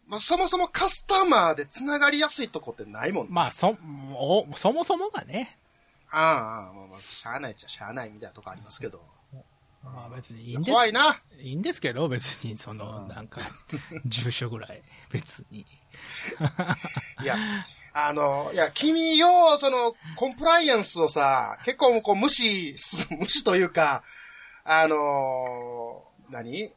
Speaker 1: まあ、そもそもカスタマーで繋がりやすいとこってないもんね。
Speaker 2: まあ、そ、もうそもそもがね、
Speaker 1: ああ、まあまあ、しゃあないっちゃしゃあないみたいなとこありますけど。
Speaker 2: まあ別にいいんです。
Speaker 1: 怖いな。
Speaker 2: いいんですけど、別に、その、なんか、住所ぐらい、別に。
Speaker 1: いや、あの、いや、君よ、その、コンプライアンスをさ、結構こう無視す、無視というか、あの、何？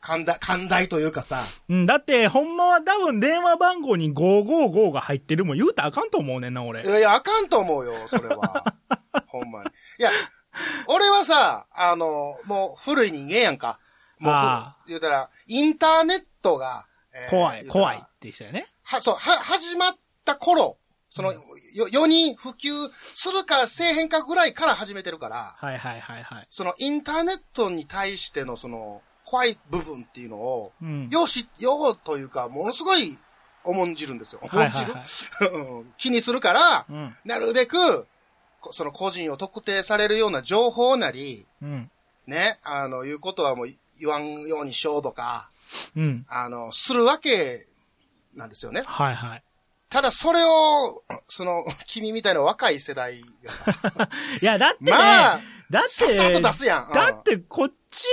Speaker 1: 寛大、寛大というかさ、
Speaker 2: うん、だって、ほんまは多分電話番号に555が入ってるもん言うたらあかんと思うねんな、俺
Speaker 1: い。やいや、あかんと思うよ、それは。ほんまに。いや、俺はさ、あの、もう古い人間やんか。もう言うたら、インターネットが、えー
Speaker 2: 怖い、怖いって人やね。
Speaker 1: は、そう、は、始まった頃その、よ世に普及するかせえへんかぐらいから始めてるから、
Speaker 2: はいはいはいはい。
Speaker 1: そのインターネットに対してのその、怖い部分っていうのを、
Speaker 2: うん。
Speaker 1: ようし、ようというか、ものすごい重んじるんですよ。重んじる、気にするから、
Speaker 2: うん。
Speaker 1: なるべく、こその個人を特定されるような情報なり、
Speaker 2: うん。
Speaker 1: ね、あの、いうことはもう言わんようにしようとか、
Speaker 2: うん。
Speaker 1: あの、するわけなんですよね。
Speaker 2: はいはい。
Speaker 1: ただそれを、その、君みたいな若い世代がさ、
Speaker 2: いや、だってね、
Speaker 1: まあ、
Speaker 2: だって、
Speaker 1: さっさと出すやん
Speaker 2: だってこっち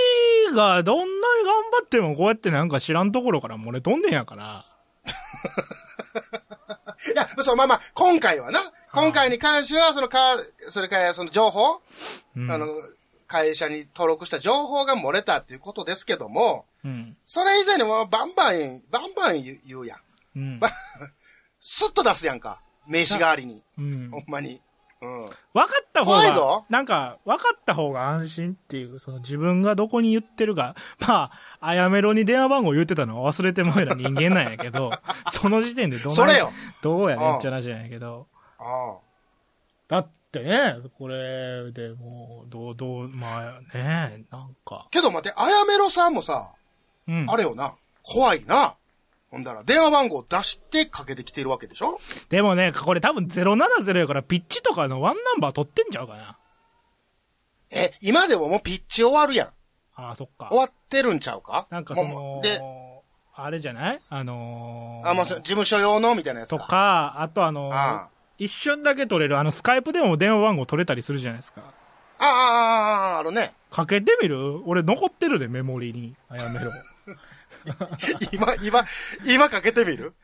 Speaker 2: がどんなに頑張ってもこうやってなんか知らんところから漏れとんねんやから。
Speaker 1: いや、そう、まあまあ、今回はな、今回に関しては、そのか、それからその情報、
Speaker 2: うん。
Speaker 1: あの、会社に登録した情報が漏れたっていうことですけども、
Speaker 2: うん。
Speaker 1: それ以前にもバンバン、バンバン言う言うやん。
Speaker 2: うん。
Speaker 1: スッと出すやんか。名刺代わりに。
Speaker 2: うん
Speaker 1: ほんまに。うん。
Speaker 2: 分かった方がなんか、分かった方が安心っていう、その自分がどこに言ってるか、まあ、あやめろに電話番号言ってたの。は忘れてもらえた人間なんやけど、その時点でど
Speaker 1: それよ。
Speaker 2: どうやねんって話なんやけど、
Speaker 1: あ
Speaker 2: だってね、これでもう、どう、どう、まあね、なんか、
Speaker 1: けど待って、あやめろさんもさ、
Speaker 2: うん。
Speaker 1: あれよな、怖いな。ほんだら、電話番号出してかけてきてるわけでしょ？
Speaker 2: でもね、これ多分070やからピッチとかのワンナンバー取ってんちゃうかな。
Speaker 1: え、今でももうピッチ終わるやん。
Speaker 2: ああ、そっか
Speaker 1: 終。わってるんちゃうか？
Speaker 2: なんかその
Speaker 1: で、
Speaker 2: あれじゃない？あのー
Speaker 1: あ、もうそ事務所用のみたいなやつ
Speaker 2: と
Speaker 1: か。
Speaker 2: か、あとあのー
Speaker 1: あ
Speaker 2: 一瞬だけ取れる、あの、スカイプでも電話番号取れたりするじゃないですか。
Speaker 1: あ、ああ、ああ、あるね。
Speaker 2: かけてみる？俺残ってるで、メモリに。あやめろ。
Speaker 1: 今、今、今かけてみる？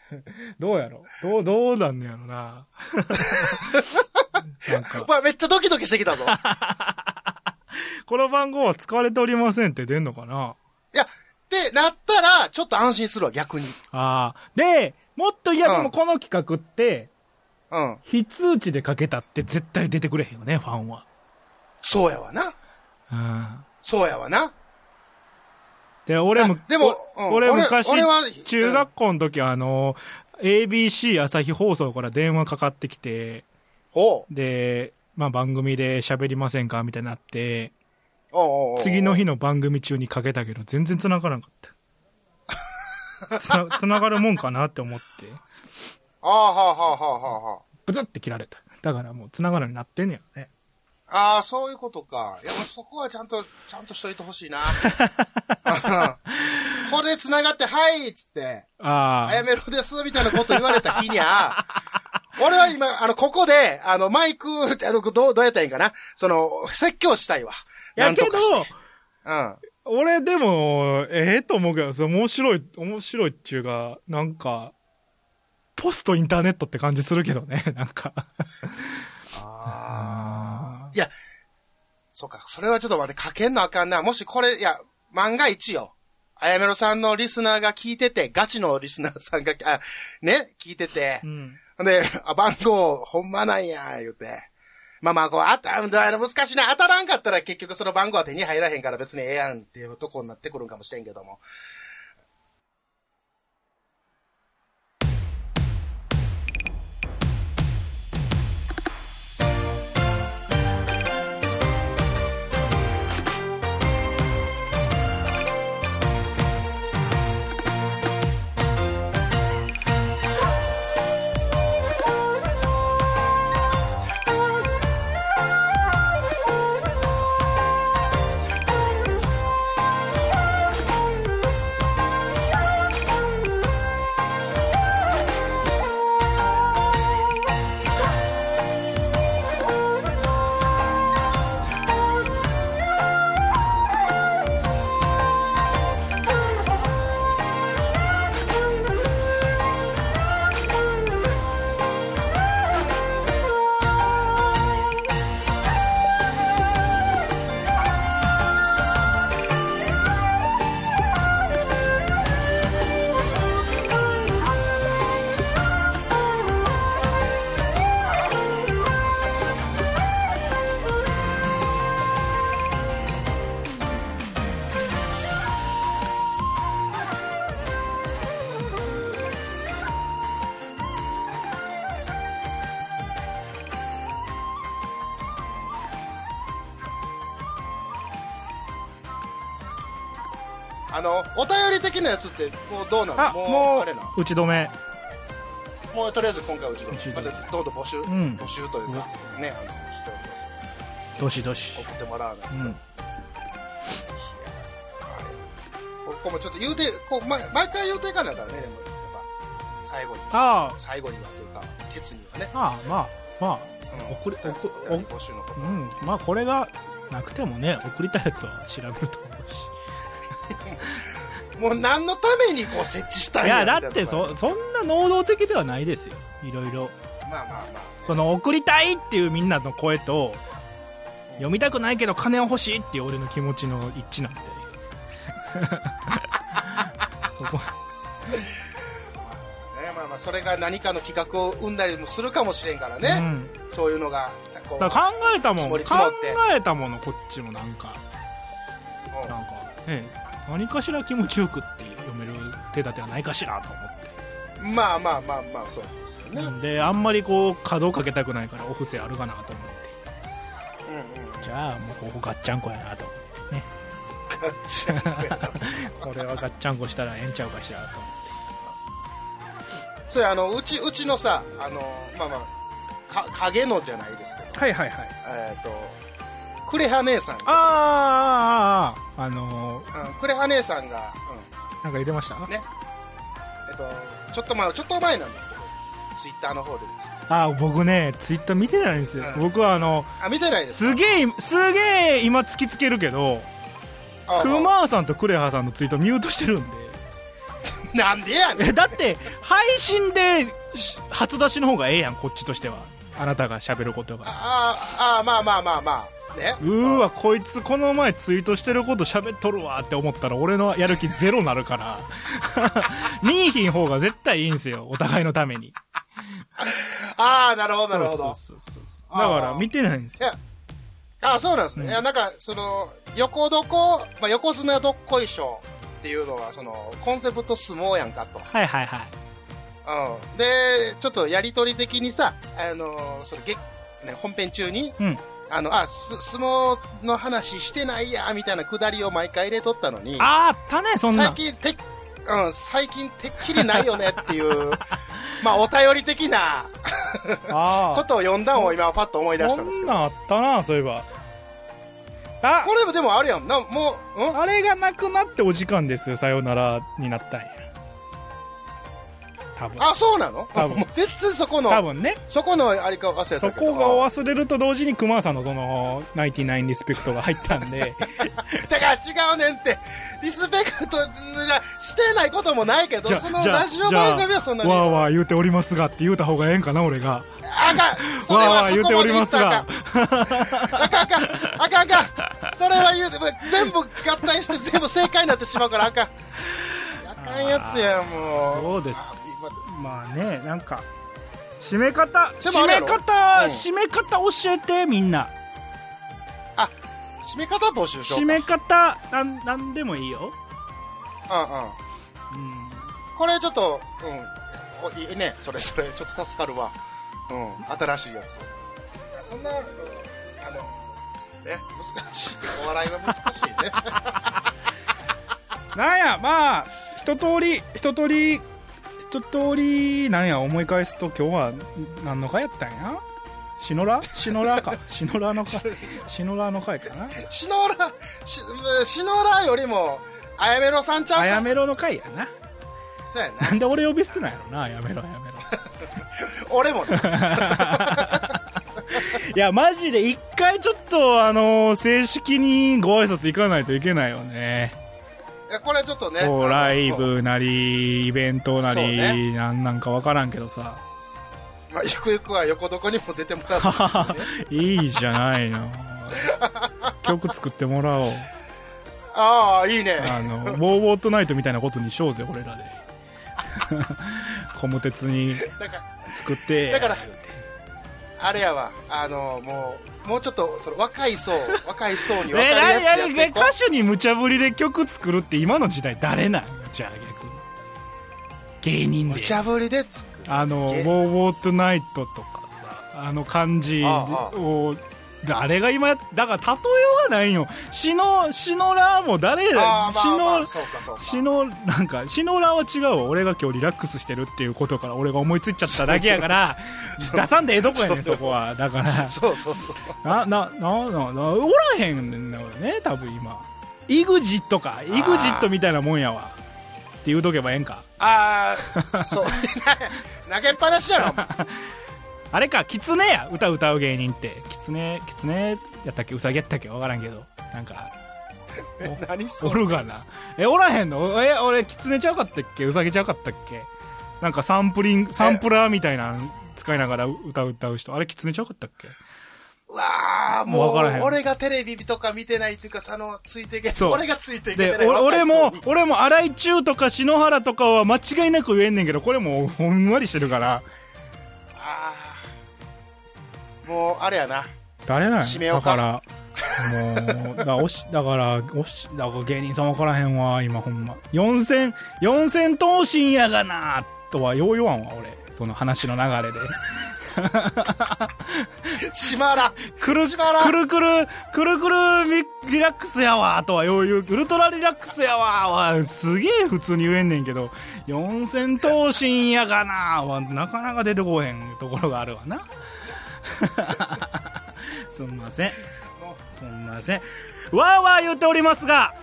Speaker 2: どうやろ？どう、どうなんねやろな。なんか、
Speaker 1: まあ、めっちゃドキドキしてきたぞ。
Speaker 2: この番号は使われておりませんって出んのかな？い
Speaker 1: や、ってなったら、ちょっと安心するわ、逆に。
Speaker 2: ああ。で、もっといや、
Speaker 1: うん
Speaker 2: でもこの企画って、
Speaker 1: うん。
Speaker 2: 非通知でかけたって絶対出てくれへんよね、ファンは。
Speaker 1: そうやわな。
Speaker 2: うん。
Speaker 1: そうやわな。
Speaker 2: で、俺も
Speaker 1: あ、でも俺
Speaker 2: 俺昔、中学校の時はあの、ABC 朝日放送から電話かかってきて。で、まあ番組で喋りませんかみたいになって、次の日の番組中にかけたけど、全然繋がらんかった。つな繋がるもんかなって思って、
Speaker 1: ああ、はあ、はあ、はあ、はあは
Speaker 2: ブツって切られた。だからもう繋がるようになってんねやろね。
Speaker 1: あ。ああ、そういうことか。いや、もうそこはちゃんと、ちゃんとしといてほしいな。これで繋がって、はいっつって、
Speaker 2: あ
Speaker 1: あやめろです、みたいなこと言われた日にゃ、俺は今、あの、ここで、あの、マイク、あの、どう、どうやったらいいんかなその、説教したいわ。
Speaker 2: やけど
Speaker 1: うん。
Speaker 2: 俺でも、ええと思うけど、面白い、面白いっていうか、なんか、ポストインターネットって感じするけどね、なんか。
Speaker 1: ああ。いや、そうか、それはちょっと待って、かけんのあかんな。もしこれ、いや、万が一よ。あやめろさんのリスナーが聞いてて、ガチのリスナーさんが、あ、ね、聞いてて
Speaker 2: う、ん。
Speaker 1: で、あ、番号、ほんまなんや、言うて。まあまあ、こう、あた、難しいな。当たらんかったら結局その番号は手に入らへんから別にええやんっていうとこになってくるんかもしれんけども。便り的なやつってもうどうなの？
Speaker 2: あ、
Speaker 1: もう
Speaker 2: も
Speaker 1: あれな
Speaker 2: う、打ち止め。
Speaker 1: もうとりあえず今回うちの
Speaker 2: うちの
Speaker 1: またどんどん募集、
Speaker 2: ん。
Speaker 1: 募集というかねあのしております。
Speaker 2: どしどし。
Speaker 1: 送ってもらわないと、
Speaker 2: うん。
Speaker 1: ここもちょっと言うてこう毎毎回言うていかないからね。でもやっぱ最後に。
Speaker 2: ああ、
Speaker 1: 最後にはというかケツにはね、
Speaker 2: まあまあ、まあ、
Speaker 1: うん。
Speaker 2: 送り送
Speaker 1: 募集のこと。
Speaker 2: うん、まあこれがなくてもね、送りたいやつは調べると思うし。
Speaker 1: もう何のためにこう設置したい
Speaker 2: いや、だってそ、そんな能動的ではないですよ。いろいろ。
Speaker 1: まあまあまあ。
Speaker 2: その、送りたいっていうみんなの声と、読みたくないけど金は欲しいっていう俺の気持ちの一致なんで。そこ、
Speaker 1: ねまあまあそれが何かの企画を生んだりもするかもしれんから
Speaker 2: う
Speaker 1: ね、
Speaker 2: ん。
Speaker 1: そういうのが
Speaker 2: 考えたもん、考えたもの、こっちもなんか、
Speaker 1: う。ん
Speaker 2: なんか、ね、何かしら気持ちよくって読める手立てはないかしらと思って。
Speaker 1: まあまあまあまあそうですよね、
Speaker 2: であんまりこう角をかけたくないからお布施あるかなと思って。
Speaker 1: うんうん
Speaker 2: じゃあもうここガッチャンコやなと思ってね。
Speaker 1: ガッチャンコや
Speaker 2: これはガッチャンコしたらええんちゃうかしらと思っ
Speaker 1: それあのうちうちのさあのまあまあか影のじゃないですけど。
Speaker 2: てはいはいはい。
Speaker 1: えっ、とクレハ姉さん。
Speaker 2: あーあーあーあー。あの
Speaker 1: うん、クレハ姉さんが、
Speaker 2: ーなんか言ってました？
Speaker 1: うん、ね。えっとちょっとまあちょっと前なんですけどツイッターの方でですね。
Speaker 2: あー僕ねツイッター見てないんですよ、
Speaker 1: うん。
Speaker 2: 僕はあの
Speaker 1: あ見てないです
Speaker 2: すげえすげえ今突きつけるけど
Speaker 1: あ
Speaker 2: クマーさんとクレハさんのツイートミュートしてるんで。
Speaker 1: なんでやねん。
Speaker 2: えだって配信でし初出しの方がええやんこっちとしては。あなたが喋ることが。
Speaker 1: あああまあまあまあまあね。
Speaker 2: うーわこいつこの前ツイートしてること喋っとるわって思ったら俺のやる気ゼロなるから。見いひん方が絶対いいんすよお互いのために。
Speaker 1: ああなるほどなるほど
Speaker 2: そうそう。そうそうだから見てないんですよ。
Speaker 1: あそうなんですね、
Speaker 2: うん。
Speaker 1: いやなんかその横どこ、まあ、横綱どっこいしょっていうのはそのコンセプト相撲やんかと、
Speaker 2: はいはいはい。
Speaker 1: うん、でちょっとやり取り的にさあのそのげ、ね、本編中に
Speaker 2: うん
Speaker 1: あのあす相撲の話してないやみたいなくだりを毎回入れとったのに。
Speaker 2: あーあったねそんな。
Speaker 1: 最近て、うん、最近てっきりないよねっていう まあお便り的な
Speaker 2: あ
Speaker 1: ことを読んだのを今パッと思い出したんですけど。
Speaker 2: そんなんあったなそういえば。あ。
Speaker 1: これもでもあるやん。なもう、うん、
Speaker 2: あれがなくなってお時間ですよさようならになったんや多分。
Speaker 1: あそうなの？
Speaker 2: 多分。
Speaker 1: もう全然そこの
Speaker 2: 多分ね。
Speaker 1: そこのあれか忘れた
Speaker 2: そこがお忘れると同時に熊さんのそのナインティナインリスペクトが入ったんで。
Speaker 1: だから違うねんって。リスペクトしてないこともないけどそのラジオ番組はそんなに。
Speaker 2: わーわー言うておりますがって言うた方がええんかな俺が。
Speaker 1: あかん。それはそこまで
Speaker 2: ー言うており
Speaker 1: 言ったら
Speaker 2: ますが。
Speaker 1: あかんあかん。あかんあかん。あかんそれは言うて全部合体して全部正解になってしまうからあかん。あかんやつやもう。
Speaker 2: そうです
Speaker 1: 今
Speaker 2: まあねなんか締め方締め方、
Speaker 1: うん。
Speaker 2: 締め方教えてみんな。
Speaker 1: あ締め方募集しようか。
Speaker 2: 締め方なんなんでもいいよ。
Speaker 1: うんうん。
Speaker 2: うん。
Speaker 1: これちょっと、うん、おいいね、それそれ、ちょっと助かるわ。うん、新しいやつ。そんな、うん、あの、ね、難しい。お笑いは難しいね。
Speaker 2: なんやまあ一通り一通り一通りなんや思い返すと今日は何の回やったんや？シノラ？シノラか。シノラの回。シノラの回かな。
Speaker 1: シノラ、しシノラよりも、あやめろさんちゃうか？
Speaker 2: あやめろの回やな。
Speaker 1: そうやな。
Speaker 2: なんで俺呼び捨てなんやろなやめろやめろ
Speaker 1: 俺もね。
Speaker 2: いやマジで一回ちょっとあの正式にご挨拶行かないといけないよね
Speaker 1: これちょっとね。
Speaker 2: こうライ。ブなりイベントなり、
Speaker 1: ね
Speaker 2: なんなんかわからんけどさ
Speaker 1: まあ、ゆくゆくは横床にも出てもらって、ね。
Speaker 2: いいじゃないの曲作ってもらおう
Speaker 1: ああ、いいね。
Speaker 2: あの、ウォーウォートナイトみたいなことにしようぜ、俺らで。コム鉄に作って。
Speaker 1: だからあれやわ。あの、もう、もうちょっと、その若い層、若い層に分かる
Speaker 2: え、
Speaker 1: やつ
Speaker 2: な
Speaker 1: やって
Speaker 2: 歌手に無茶ぶりで曲作るって今の時代誰なん？じゃあ逆に。芸人で。
Speaker 1: 無茶ぶりで作る。
Speaker 2: あの、ウォ
Speaker 1: げ
Speaker 2: ーウォートナイトとかさ、あの感じ
Speaker 1: ああ
Speaker 2: を 誰が今やっ、だから例えようがないよ。シノ、シノラも誰だ、
Speaker 1: あーま
Speaker 2: シ
Speaker 1: あまあ、
Speaker 2: ノ、なんか、シノラは違うわ。俺が今日リラックスしてるっていうことから俺が思いついちゃっただけやから、出さんでええとこやねん、そこは。だから、
Speaker 1: そうそうそう。
Speaker 2: な、な、な、な、な、おらへんのよね、多分今。イグジットか。イグジットみたいなもんやわ。って言うとけばええんか。
Speaker 1: ああ、そう。投げっぱなしやろ、
Speaker 2: あれか、キツネや、歌歌う芸人って。キツネ、キツネやったっけ？ウサギやったっけ？わからんけど。なんか、お
Speaker 1: 何それ？
Speaker 2: るがな？え、おらへんの？え、俺、キツネちゃうかったっけ？ウサギちゃうかったっけ？なんかサンプリング、サンプラーみたいなの使いながら歌う歌う人。あれ、キツネちゃうかったっけ？
Speaker 1: うわあ、もう俺がテレビとか見てないっていうか、あの、ついていけ俺がついていけて
Speaker 2: 俺も俺も、荒井中とか篠原とかは間違いなく言えんねんけど、これもうほんわりしてるから。
Speaker 1: ああ、もう、あれやな。
Speaker 2: 誰なん
Speaker 1: 締めようか
Speaker 2: だから、もう、だから、おし、だから、おし、だから芸人さん分からへんわ、今ほんま。四千、四千頭身やがな、とはよう言わんわ、俺。その話の流れで。
Speaker 1: しまら。
Speaker 2: くる、
Speaker 1: しばら
Speaker 2: くるくる、くるくるリリラックスやわ、とはよう言う。ウルトラリラックスやわ、は、すげえ普通に言えんねんけど、四千頭身やがな、は、なかなか出てこへんところがあるわな。すんません。すんません。わーわー言っておりますが、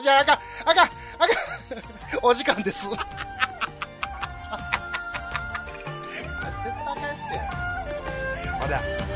Speaker 1: いや、あかん、あかん、あかん。お時間です。ほら。